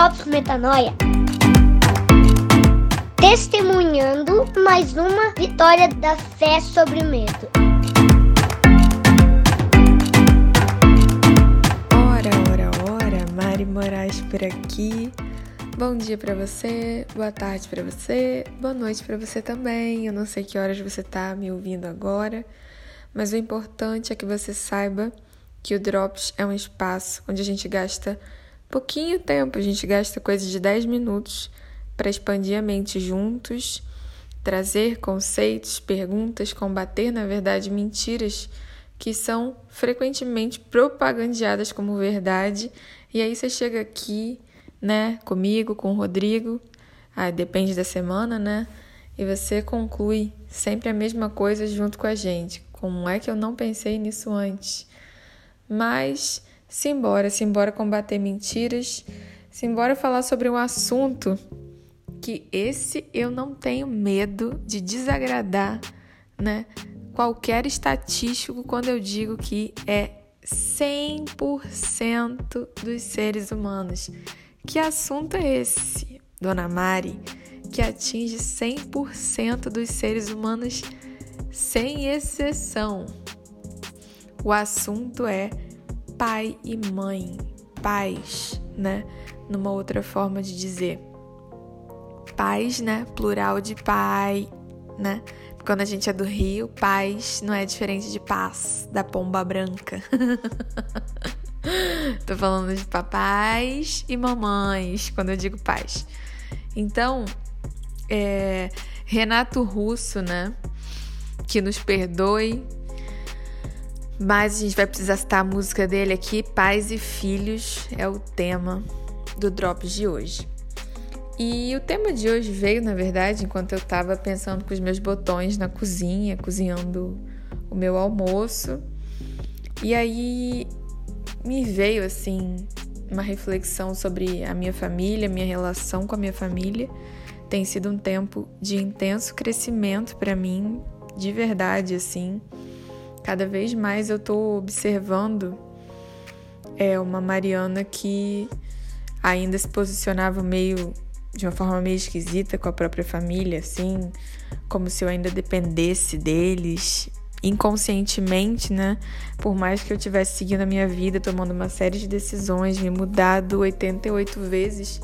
Drops Metanoia. Testemunhando mais uma vitória da fé sobre o medo. Ora, ora, ora, Mari Moraes por aqui. Bom dia para você, boa tarde para você, boa noite para você também. Eu não sei que horas você tá me ouvindo agora, mas o importante é que você saiba que o Drops é um espaço onde a gente gasta pouquinho tempo, a gente gasta coisa de 10 minutos para expandir a mente juntos, trazer conceitos, perguntas, combater, na verdade, mentiras que são frequentemente propagandeadas como verdade. E aí você chega aqui, né, comigo, com o Rodrigo, ah, depende da semana, né? E você conclui sempre a mesma coisa junto com a gente. Como é que eu não pensei nisso antes? Mas simbora, simbora combater mentiras, simbora falar sobre um assunto que esse eu não tenho medo de desagradar, né? Qualquer estatístico quando eu digo que é 100% dos seres humanos. Que assunto é esse, dona Mari, que atinge 100% dos seres humanos sem exceção? O assunto é pai e mãe, pais, né? Numa outra forma de dizer. Pais, né? Plural de pai, né? Quando a gente é do Rio, pais não é diferente de paz, da pomba branca. Tô falando de papais e mamães, quando eu digo pais. Então, é, Renato Russo, né? Que nos perdoe mas a gente vai precisar citar a música dele aqui, Pais e Filhos, é o tema do Drops de hoje. E o tema de hoje veio, na verdade, enquanto eu estava pensando com os meus botões na cozinha, cozinhando o meu almoço. E aí me veio assim uma reflexão sobre a minha família, minha relação com a minha família. Tem sido um tempo de intenso crescimento para mim, de verdade assim. Cada vez mais eu tô observando é uma Mariana que ainda se posicionava meio de uma forma meio esquisita com a própria família, assim, como se eu ainda dependesse deles inconscientemente, né? Por mais que eu tivesse seguindo a minha vida, tomando uma série de decisões, me mudado 88 vezes,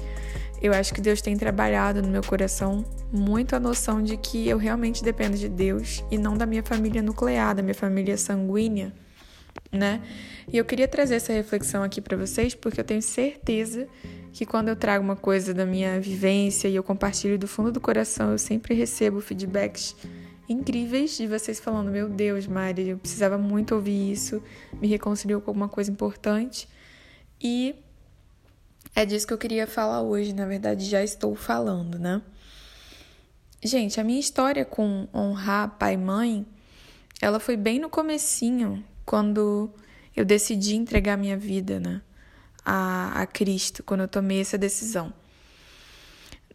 eu acho que Deus tem trabalhado no meu coração muito a noção de que eu realmente dependo de Deus e não da minha família nuclear, da minha família sanguínea, né? E eu queria trazer essa reflexão aqui para vocês porque eu tenho certeza que quando eu trago uma coisa da minha vivência e eu compartilho do fundo do coração, eu sempre recebo feedbacks incríveis de vocês falando: Meu Deus, Mari, eu precisava muito ouvir isso, me reconciliou com alguma coisa importante. E é disso que eu queria falar hoje, na verdade já estou falando, né? Gente, a minha história com honrar pai e mãe, ela foi bem no comecinho, quando eu decidi entregar minha vida, né, a, a Cristo, quando eu tomei essa decisão.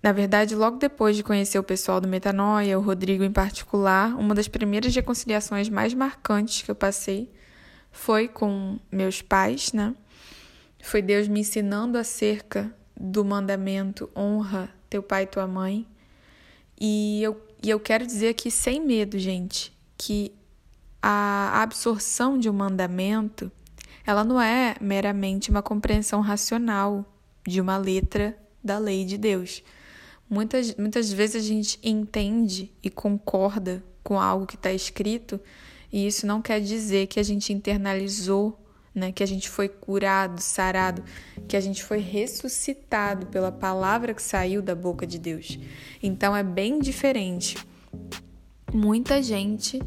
Na verdade, logo depois de conhecer o pessoal do Metanoia, o Rodrigo em particular, uma das primeiras reconciliações mais marcantes que eu passei foi com meus pais, né? Foi Deus me ensinando acerca do mandamento honra teu pai e tua mãe. E eu, e eu quero dizer aqui sem medo, gente, que a absorção de um mandamento, ela não é meramente uma compreensão racional de uma letra da lei de Deus. Muitas, muitas vezes a gente entende e concorda com algo que está escrito, e isso não quer dizer que a gente internalizou né? Que a gente foi curado, sarado, que a gente foi ressuscitado pela palavra que saiu da boca de Deus. Então é bem diferente. Muita gente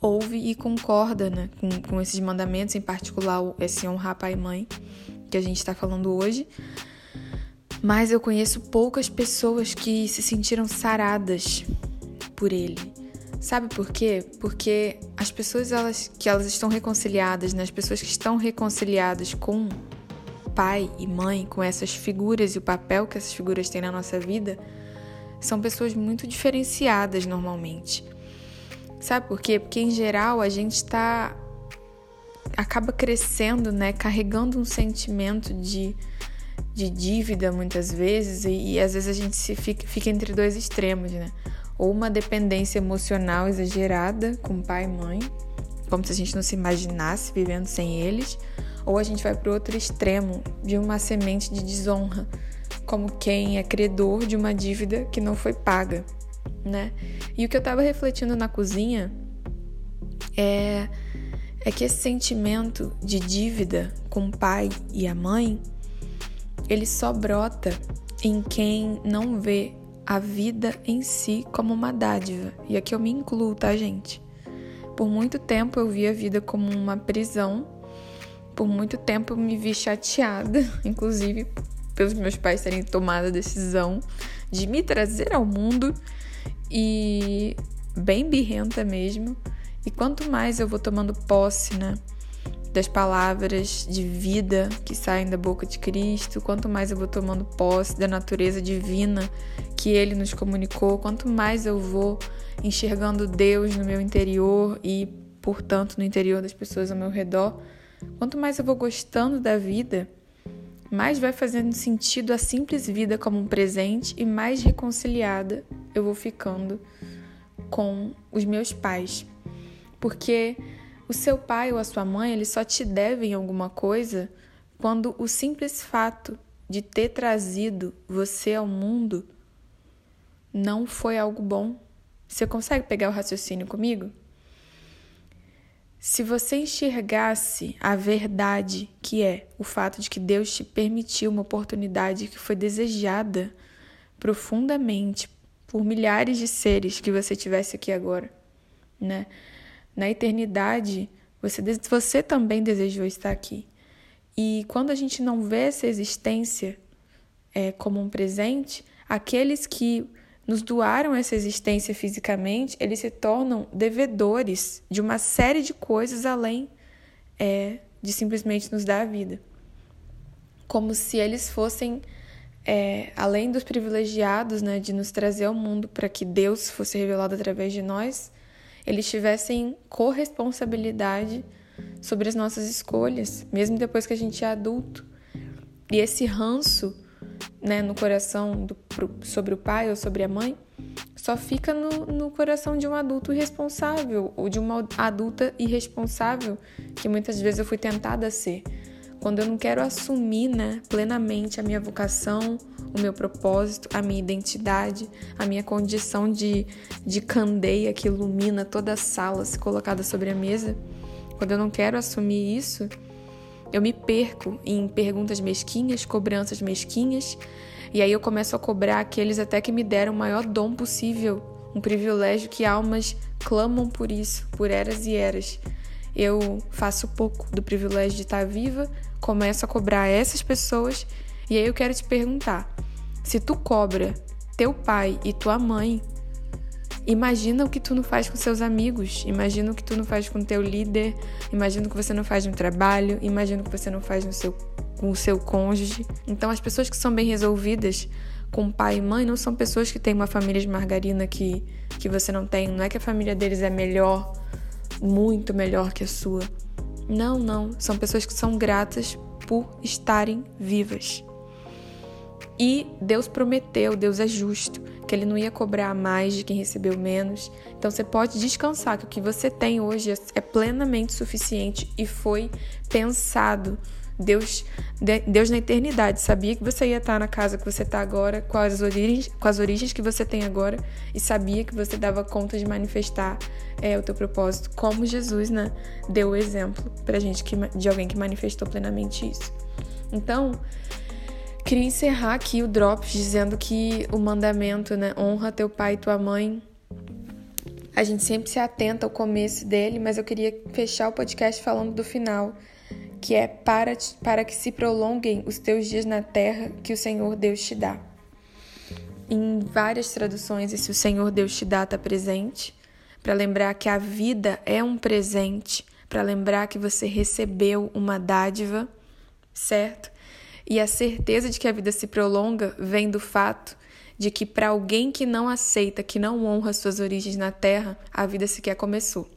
ouve e concorda né, com, com esses mandamentos, em particular esse honrar pai e mãe, que a gente está falando hoje. Mas eu conheço poucas pessoas que se sentiram saradas por ele Sabe por quê? Porque as pessoas elas, que elas estão reconciliadas, né? as pessoas que estão reconciliadas com pai e mãe, com essas figuras e o papel que essas figuras têm na nossa vida, são pessoas muito diferenciadas normalmente. Sabe por quê? Porque em geral a gente está acaba crescendo, né, carregando um sentimento de de dívida muitas vezes, e, e às vezes a gente se fica, fica entre dois extremos, né? Ou uma dependência emocional exagerada com pai e mãe, como se a gente não se imaginasse vivendo sem eles, ou a gente vai para o outro extremo de uma semente de desonra, como quem é credor de uma dívida que não foi paga, né? E o que eu estava refletindo na cozinha é é que esse sentimento de dívida com o pai e a mãe ele só brota em quem não vê a vida em si como uma dádiva. E aqui eu me incluo, tá, gente? Por muito tempo eu vi a vida como uma prisão. Por muito tempo eu me vi chateada, inclusive pelos meus pais terem tomado a decisão de me trazer ao mundo e bem birrenta mesmo. E quanto mais eu vou tomando posse, né? Das palavras de vida que saem da boca de Cristo, quanto mais eu vou tomando posse da natureza divina que ele nos comunicou, quanto mais eu vou enxergando Deus no meu interior e, portanto, no interior das pessoas ao meu redor, quanto mais eu vou gostando da vida, mais vai fazendo sentido a simples vida como um presente e mais reconciliada eu vou ficando com os meus pais. Porque o seu pai ou a sua mãe, eles só te devem alguma coisa quando o simples fato de ter trazido você ao mundo não foi algo bom. Você consegue pegar o raciocínio comigo? Se você enxergasse a verdade que é o fato de que Deus te permitiu uma oportunidade que foi desejada profundamente por milhares de seres que você tivesse aqui agora, né? Na eternidade, você, você também desejou estar aqui. E quando a gente não vê essa existência é, como um presente, aqueles que nos doaram essa existência fisicamente, eles se tornam devedores de uma série de coisas além é, de simplesmente nos dar a vida. Como se eles fossem, é, além dos privilegiados né, de nos trazer ao mundo para que Deus fosse revelado através de nós, eles tivessem corresponsabilidade sobre as nossas escolhas, mesmo depois que a gente é adulto. E esse ranço né, no coração do, sobre o pai ou sobre a mãe só fica no, no coração de um adulto irresponsável ou de uma adulta irresponsável que muitas vezes eu fui tentada a ser. Quando eu não quero assumir né, plenamente a minha vocação, o meu propósito, a minha identidade, a minha condição de, de candeia que ilumina toda a sala se colocada sobre a mesa, quando eu não quero assumir isso, eu me perco em perguntas mesquinhas, cobranças mesquinhas, e aí eu começo a cobrar aqueles até que me deram o maior dom possível, um privilégio que almas clamam por isso, por eras e eras. Eu faço pouco do privilégio de estar viva, começo a cobrar essas pessoas, e aí eu quero te perguntar: se tu cobra teu pai e tua mãe, imagina o que tu não faz com seus amigos, imagina o que tu não faz com teu líder, imagina o que você não faz no trabalho, imagina o que você não faz no seu, com o seu cônjuge. Então, as pessoas que são bem resolvidas com pai e mãe não são pessoas que têm uma família de margarina que, que você não tem. Não é que a família deles é melhor, muito melhor que a sua. Não, não. São pessoas que são gratas por estarem vivas. E Deus prometeu, Deus é justo, que Ele não ia cobrar mais de quem recebeu menos. Então você pode descansar que o que você tem hoje é plenamente suficiente e foi pensado. Deus, Deus na eternidade sabia que você ia estar na casa que você está agora, com as, origens, com as origens que você tem agora, e sabia que você dava conta de manifestar é, o teu propósito, como Jesus né, deu o exemplo pra gente que, de alguém que manifestou plenamente isso. Então, Queria encerrar aqui o Drops dizendo que o mandamento, né? Honra teu pai e tua mãe. A gente sempre se atenta ao começo dele, mas eu queria fechar o podcast falando do final, que é para, para que se prolonguem os teus dias na terra que o Senhor Deus te dá. Em várias traduções, esse o Senhor Deus te dá está presente, para lembrar que a vida é um presente, para lembrar que você recebeu uma dádiva, certo? E a certeza de que a vida se prolonga vem do fato de que para alguém que não aceita, que não honra suas origens na Terra, a vida sequer começou.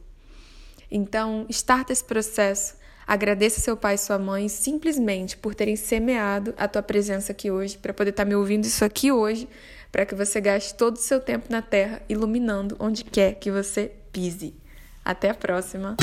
Então, starta esse processo, Agradeça seu pai e sua mãe simplesmente por terem semeado a tua presença aqui hoje, para poder estar tá me ouvindo isso aqui hoje, para que você gaste todo o seu tempo na terra iluminando onde quer que você pise. Até a próxima!